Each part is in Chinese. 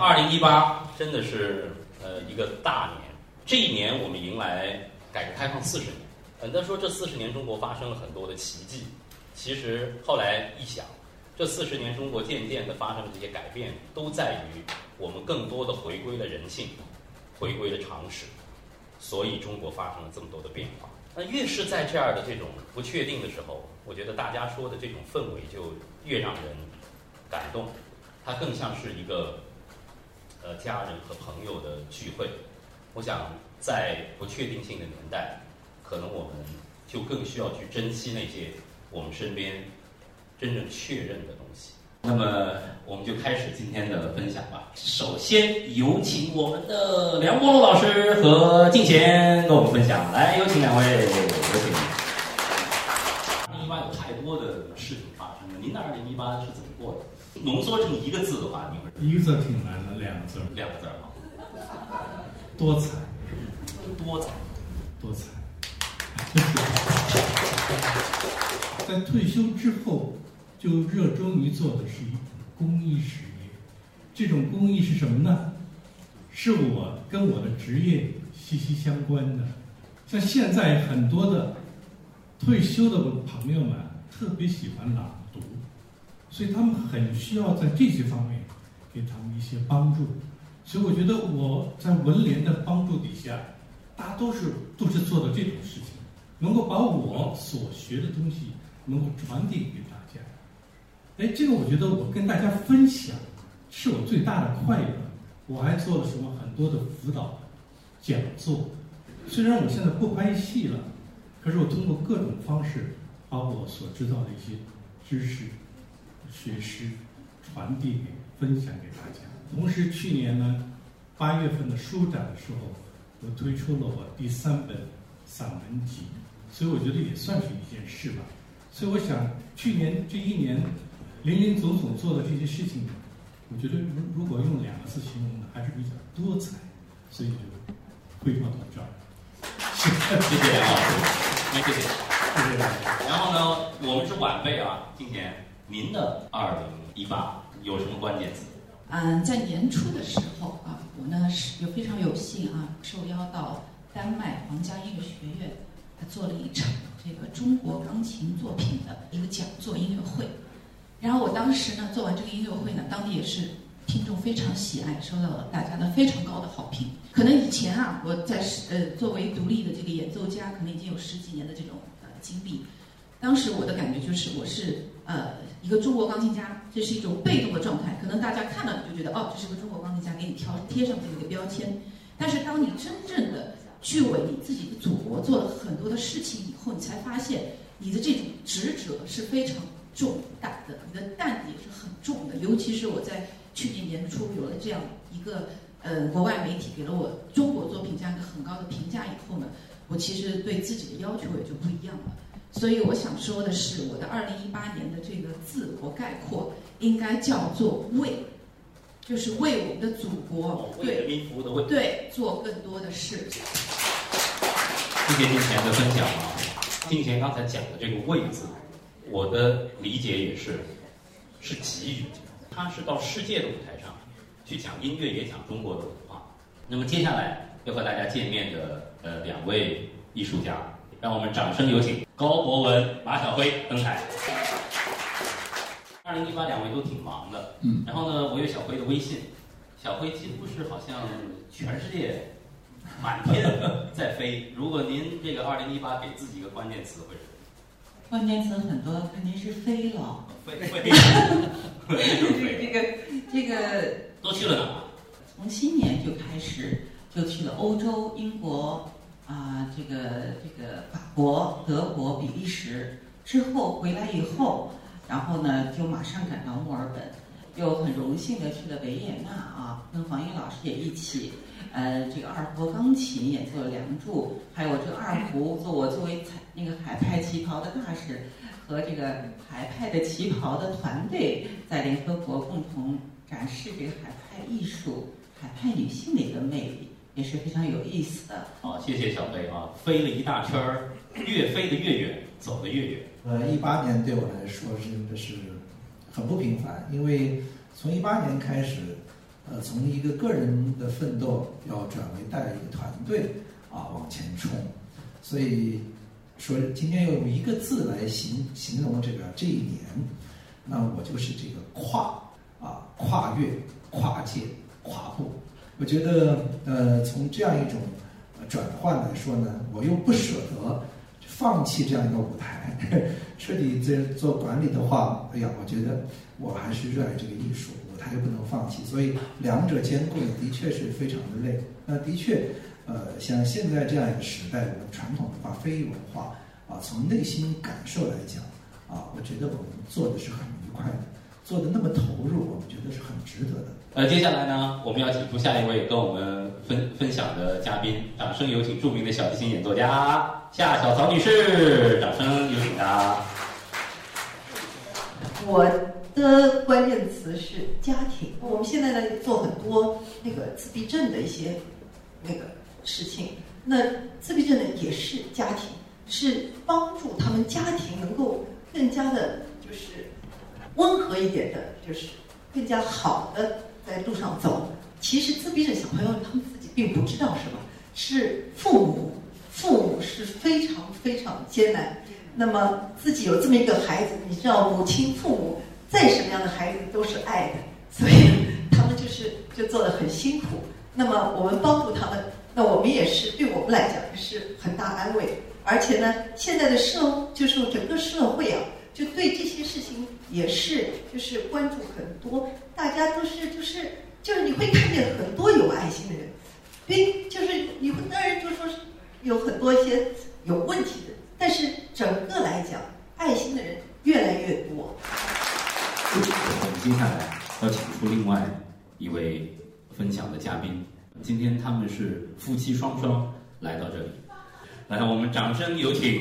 二零一八真的是呃一个大年，这一年我们迎来改革开放四十年。很多人说这四十年中国发生了很多的奇迹，其实后来一想，这四十年中国渐渐的发生的这些改变，都在于我们更多的回归了人性，回归了常识，所以中国发生了这么多的变化。那越是在这样的这种不确定的时候，我觉得大家说的这种氛围就越让人感动，它更像是一个。呃，家人和朋友的聚会，我想在不确定性的年代，可能我们就更需要去珍惜那些我们身边真正确认的东西。那么，我们就开始今天的分享吧。首先有请我们的梁波罗老师和静贤跟我们分享。来，有请两位，有请。一八有太多的事情发生了，您的二零一八是怎么过的？浓缩成一个字的话，你会一个字挺难的，两个字两个字啊，多彩，多彩，多彩。在退休之后，就热衷于做的是一公益事业。这种公益是什么呢？是我跟我的职业息息相关的。像现在很多的退休的朋友们特别喜欢朗读。所以他们很需要在这些方面给他们一些帮助，所以我觉得我在文联的帮助底下，大多数都是做的这种事情，能够把我所学的东西能够传递给大家。哎，这个我觉得我跟大家分享是我最大的快乐。我还做了什么很多的辅导讲座，虽然我现在不拍戏了，可是我通过各种方式把我所知道的一些知识。学识传递给、分享给大家。同时，去年呢，八月份的书展的时候，我推出了我第三本散文集，所以我觉得也算是一件事吧。所以我想，去年这一年林林总总做的这些事情，我觉得如如果用两个字形容呢，还是比较多彩。所以就汇报到这儿。谢谢梁老师，谢谢，谢谢大家。然后呢，我们是晚辈啊，今年。您的二零一八有什么关键词？嗯，在年初的时候啊，我呢是有非常有幸啊，受邀到丹麦皇家音乐学院，他做了一场这个中国钢琴作品的一个讲座音乐会。然后我当时呢做完这个音乐会呢，当地也是听众非常喜爱，受到了大家的非常高。可能以前啊，我在是呃作为独立的这个演奏家，可能已经有十几年的这种呃经历。当时我的感觉就是，我是呃一个中国钢琴家，这是一种被动的状态。可能大家看到你就觉得，哦，这是个中国钢琴家，给你挑贴上这么一个标签。但是当你真正的去为你自己的祖国做了很多的事情以后，你才发现你的这种职责是非常重大的，你的担子也是很重的。尤其是我在去年年初有了这样一个呃国外媒体给了我中国作品这样一个很高的评价以后呢，我其实对自己的要求也就不一样了。所以我想说的是，我的二零一八年的这个自我概括应该叫做“为”，就是为我们的祖国，为人民服务的“为”，对，做更多的事。谢谢金钱的分享啊！金钱刚才讲的这个“为”字，我的理解也是，是给予，他是到世界的舞台上去讲音乐，也讲中国的文化。那么接下来要和大家见面的呃两位艺术家。让我们掌声有请高博文、马晓辉登台。二零一八，两位都挺忙的，嗯，然后呢，我有小辉的微信，小辉几乎是好像全世界满天在飞。如果您这个二零一八给自己一个关键词，会是？关键词很多，肯定是飞了。飞飞。这个这个这个都去了哪？从新年就开始，就去了欧洲、英国。啊，这个这个法国、德国、比利时之后回来以后，然后呢就马上赶到墨尔本，又很荣幸的去了维也纳啊，跟黄英老师也一起，呃，这个二胡钢琴演奏了《梁祝》，还有这个二胡，做我作为彩那个海派旗袍的大使，和这个海派的旗袍的团队在联合国共同展示这个海派艺术、海派女性的一个魅力。也是非常有意思的。好，谢谢小贝啊，飞了一大圈儿，越飞得越远，走得越远。呃，一八年对我来说真的是很不平凡，因为从一八年开始，呃，从一个个人的奋斗要转为带一个团队啊往前冲，所以说今天要用一个字来形形容这个这一年，那我就是这个跨啊跨越跨界跨步。我觉得呃从这样一种转换来说呢，我又不舍得放弃这样一个舞台，彻底这做管理的话，哎呀，我觉得我还是热爱这个艺术。舞台又不能放弃，所以两者兼顾的确是非常的累。那的确，呃，像现在这样一个时代，我们传统文化非遗文化啊，从内心感受来讲啊，我觉得我们做的是很愉快的，做的那么投入，我们觉得是很值得的。呃，接下来呢，我们要请出下一位跟我们分分享的嘉宾，掌声有请著名的小提琴演奏家夏小曹女士，掌声有请她。我。的关键词是家庭。我们现在呢做很多那个自闭症的一些那个事情，那自闭症呢也是家庭，是帮助他们家庭能够更加的，就是温和一点的，就是更加好的在路上走。其实自闭症小朋友他们自己并不知道什么，是父母，父母是非常非常艰难。那么自己有这么一个孩子，你知道母亲父母。再什么样的孩子都是爱的，所以他们就是就做的很辛苦。那么我们帮助他们，那我们也是对我们来讲也是很大安慰。而且呢，现在的社就是整个社会啊，就对这些事情也是就是关注很多。大家都是就是就是你会看见很多有爱心的人，对，就是你会当然就说有很多一些有问题的，但是整个来讲，爱心的人越来越多。我们接下来要请出另外一位分享的嘉宾，今天他们是夫妻双双来到这里，来，我们掌声有请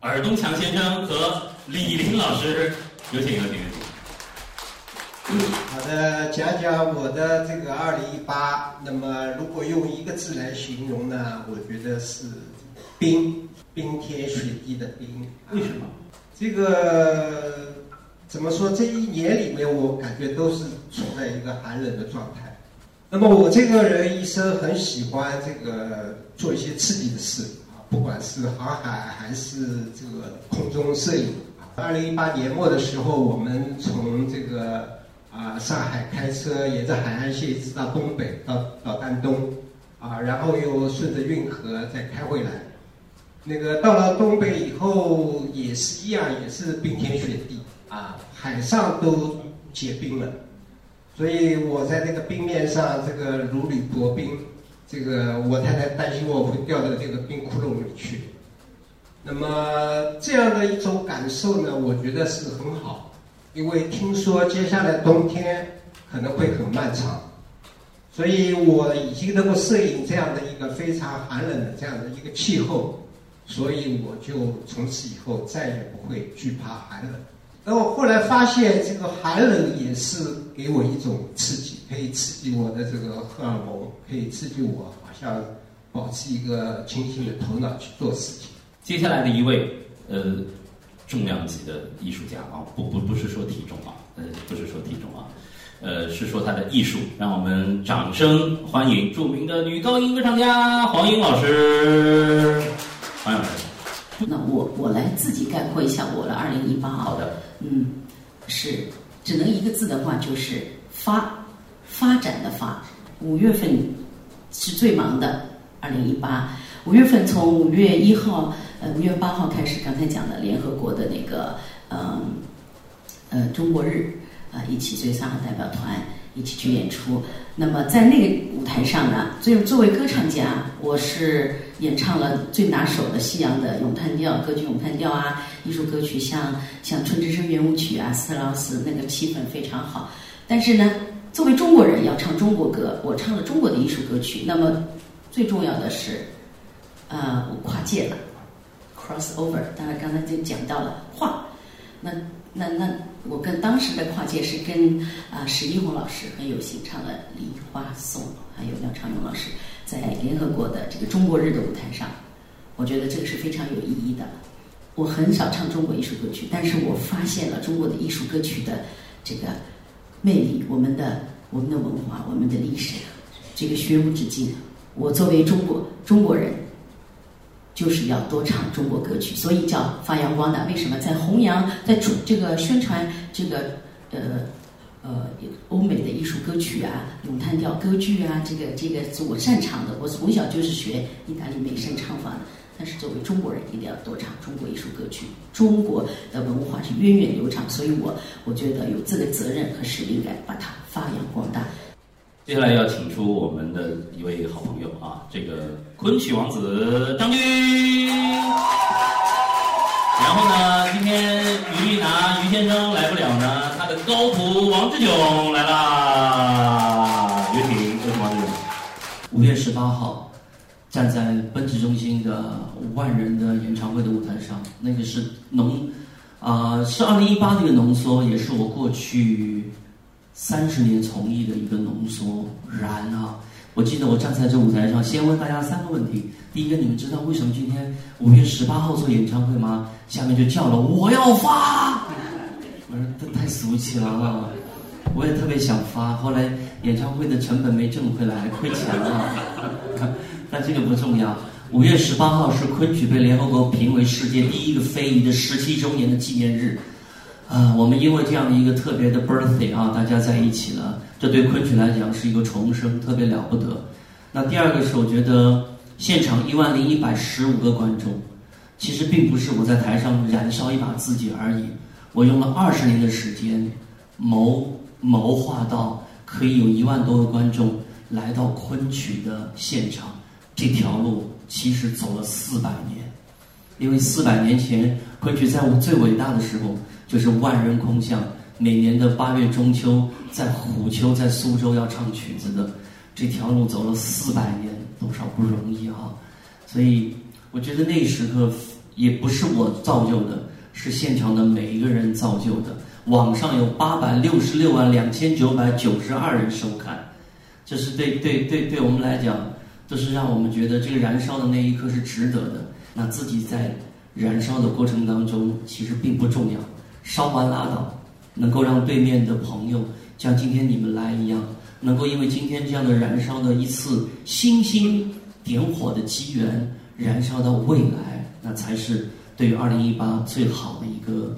尔东强先生和李林老师，有请有请有请。好的，讲讲我的这个二零一八，那么如果用一个字来形容呢，我觉得是冰，冰天雪地的冰。为什么？这个。怎么说？这一年里面，我感觉都是处在一个寒冷的状态。那么我这个人一生很喜欢这个做一些刺激的事啊，不管是航海还是这个空中摄影。二零一八年末的时候，我们从这个啊上海开车沿着海岸线一直到东北，到到丹东，啊，然后又顺着运河再开回来。那个到了东北以后，也是一样，也是冰天雪地。啊，海上都结冰了，所以我在这个冰面上这个如履薄冰，这个我太太担心我会掉到这个冰窟窿里去。那么这样的一种感受呢，我觉得是很好，因为听说接下来冬天可能会很漫长，所以我已经能够适应这样的一个非常寒冷的这样的一个气候，所以我就从此以后再也不会惧怕寒冷。然后后来发现，这个寒冷也是给我一种刺激，可以刺激我的这个荷尔蒙，可以刺激我好像保持一个清醒的头脑去做事情。接下来的一位呃重量级的艺术家啊，不不不是说体重啊，呃不是说体重啊，呃是说他的艺术。让我们掌声欢迎著名的女高音歌唱家黄英老师，黄老师。那我我来自己概括一下我的二零一八。好的。嗯，是只能一个字的话，就是发发展的发。五月份是最忙的，二零一八五月份从五月一号呃五月八号开始，刚才讲的联合国的那个嗯呃中国日啊，一起追三号代表团。一起去演出。那么在那个舞台上呢，作为作为歌唱家，我是演唱了最拿手的西洋的咏叹调、歌剧咏叹调啊，艺术歌曲，像像《春之声圆舞曲》啊，斯特劳斯那个气氛非常好。但是呢，作为中国人要唱中国歌，我唱了中国的艺术歌曲。那么最重要的是，呃，我跨界了，cross over。当然刚才就讲到了画，那那那。我跟当时的跨界是跟啊史一红老师很有幸唱了《梨花颂》，还有廖长勇老师在联合国的这个中国日的舞台上，我觉得这个是非常有意义的。我很少唱中国艺术歌曲，但是我发现了中国的艺术歌曲的这个魅力，我们的我们的文化、我们的历史，这个学无止境。我作为中国中国人，就是要多唱中国歌曲，所以叫发扬光大。为什么在弘扬、在主这个宣传这个呃呃欧美的艺术歌曲啊、咏叹调歌剧啊？这个这个是我擅长的。我从小就是学意大利美声唱法的。但是作为中国人，一定要多唱中国艺术歌曲。中国的文化是源远流长，所以我我觉得有这个责任和使命感，把它发扬光大。接下来要请出我们的一位好朋友啊，这个昆曲王子张军。然后呢，今天于丽拿于先生来不了呢，他的高徒王志炯来啦。有请，有请王志炯。五月十八号。站在奔驰中心的万人的演唱会的舞台上，那个是浓，啊，是二零一八的一个浓缩，也是我过去三十年从艺的一个浓缩。然啊，我记得我站在这舞台上，先问大家三个问题：第一个，你们知道为什么今天五月十八号做演唱会吗？下面就叫了我要发，我说这太俗气了啊！我也特别想发，后来演唱会的成本没挣回来，亏钱了。但这个不重要。五月十八号是昆曲被联合国评为世界第一个非遗的十七周年的纪念日，啊，我们因为这样的一个特别的 birthday 啊，大家在一起了，这对昆曲来讲是一个重生，特别了不得。那第二个是，我觉得现场一万零一百十五个观众，其实并不是我在台上燃烧一把自己而已，我用了二十年的时间谋谋划到可以有一万多个观众来到昆曲的现场。这条路其实走了四百年，因为四百年前昆曲在我最伟大的时候就是万人空巷，每年的八月中秋在虎丘在苏州要唱曲子的，这条路走了四百年，多少不容易啊！所以我觉得那时刻也不是我造就的，是现场的每一个人造就的。网上有八百六十六万两千九百九十二人收看，这是对对对对我们来讲。这是让我们觉得这个燃烧的那一刻是值得的。那自己在燃烧的过程当中，其实并不重要，烧完拉倒。能够让对面的朋友像今天你们来一样，能够因为今天这样的燃烧的一次星星点火的机缘，燃烧到未来，那才是对于二零一八最好的一个，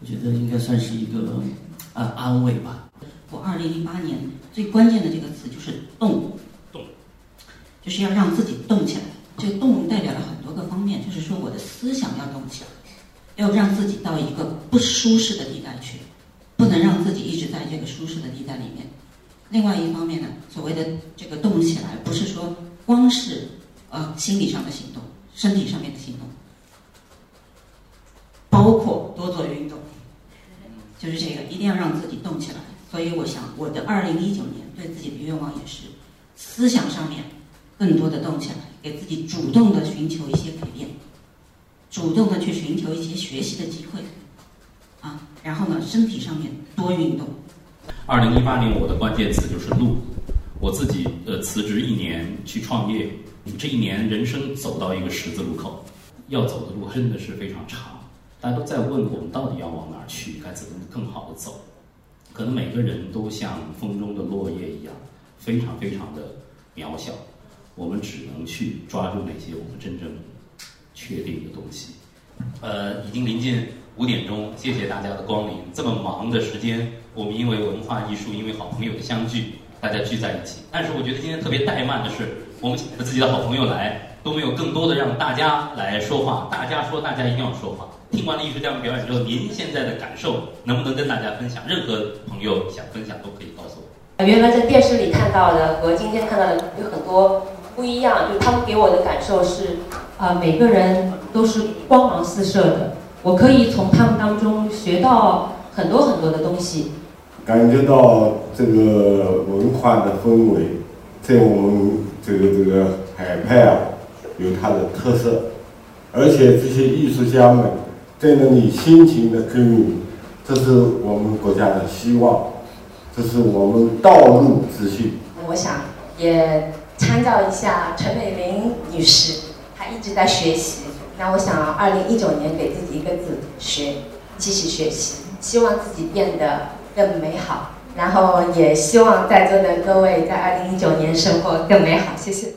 我觉得应该算是一个啊安慰吧。我二零一八年最关键的这个词就是动。就是要让自己动起来，这个动代表了很多个方面，就是说我的思想要动起来，要让自己到一个不舒适的地带去，不能让自己一直在这个舒适的地带里面。另外一方面呢，所谓的这个动起来，不是说光是呃心理上的行动，身体上面的行动，包括多做运动，就是这个一定要让自己动起来。所以我想，我的二零一九年对自己的愿望也是思想上面。更多的动起来，给自己主动的寻求一些改变，主动的去寻求一些学习的机会，啊，然后呢，身体上面多运动。二零一八年我的关键词就是路，我自己呃辞职一年去创业，这一年人生走到一个十字路口，要走的路真的是非常长，大家都在问我们到底要往哪儿去，该怎么更好的走，可能每个人都像风中的落叶一样，非常非常的渺小。我们只能去抓住那些我们真正确定的东西。呃，已经临近五点钟，谢谢大家的光临。这么忙的时间，我们因为文化艺术，因为好朋友的相聚，大家聚在一起。但是我觉得今天特别怠慢的是，我们请了自己的好朋友来，都没有更多的让大家来说话。大家说，大家一定要说话。听完了艺术家们表演之后，您现在的感受能不能跟大家分享？任何朋友想分享都可以告诉我。原来在电视里看到的和今天看到的有很多。不一样，就他们给我的感受是，啊，每个人都是光芒四射的，我可以从他们当中学到很多很多的东西，感觉到这个文化的氛围，在我们这个这个海派啊，有它的特色，而且这些艺术家们在那里辛勤的耕耘，这是我们国家的希望，这是我们道路之信。我想也。参照一下陈美玲女士，她一直在学习。那我想，二零一九年给自己一个字：学，继续学习，希望自己变得更美好、然后也希望在座的各位在二零一九年生活更美好，谢谢。